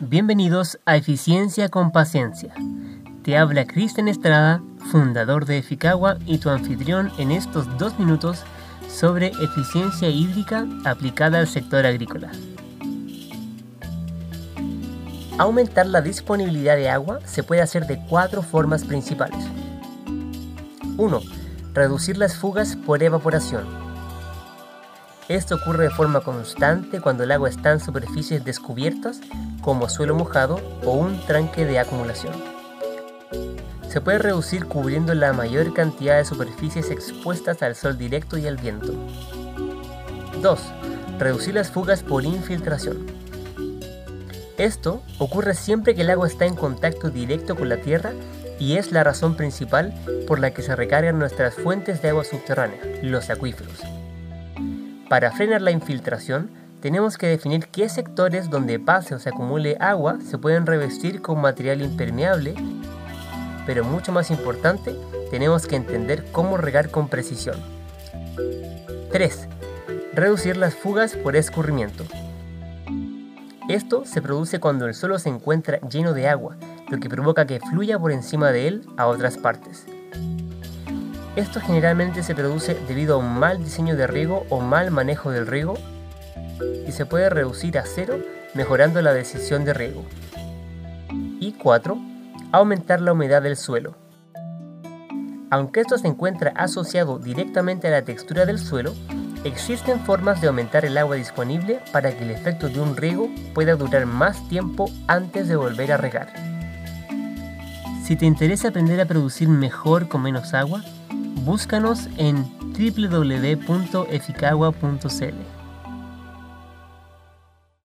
Bienvenidos a Eficiencia con Paciencia. Te habla Cristian Estrada, fundador de Eficagua y tu anfitrión en estos dos minutos sobre eficiencia hídrica aplicada al sector agrícola. Aumentar la disponibilidad de agua se puede hacer de cuatro formas principales. 1. Reducir las fugas por evaporación. Esto ocurre de forma constante cuando el agua está en superficies descubiertas como suelo mojado o un tranque de acumulación. Se puede reducir cubriendo la mayor cantidad de superficies expuestas al sol directo y al viento. 2. Reducir las fugas por infiltración. Esto ocurre siempre que el agua está en contacto directo con la tierra y es la razón principal por la que se recargan nuestras fuentes de agua subterránea, los acuíferos. Para frenar la infiltración, tenemos que definir qué sectores donde pase o se acumule agua se pueden revestir con material impermeable, pero mucho más importante, tenemos que entender cómo regar con precisión. 3. Reducir las fugas por escurrimiento. Esto se produce cuando el suelo se encuentra lleno de agua, lo que provoca que fluya por encima de él a otras partes. Esto generalmente se produce debido a un mal diseño de riego o mal manejo del riego y se puede reducir a cero mejorando la decisión de riego. Y 4. Aumentar la humedad del suelo. Aunque esto se encuentra asociado directamente a la textura del suelo, existen formas de aumentar el agua disponible para que el efecto de un riego pueda durar más tiempo antes de volver a regar. Si te interesa aprender a producir mejor con menos agua, búscanos en www.eficagua.cl.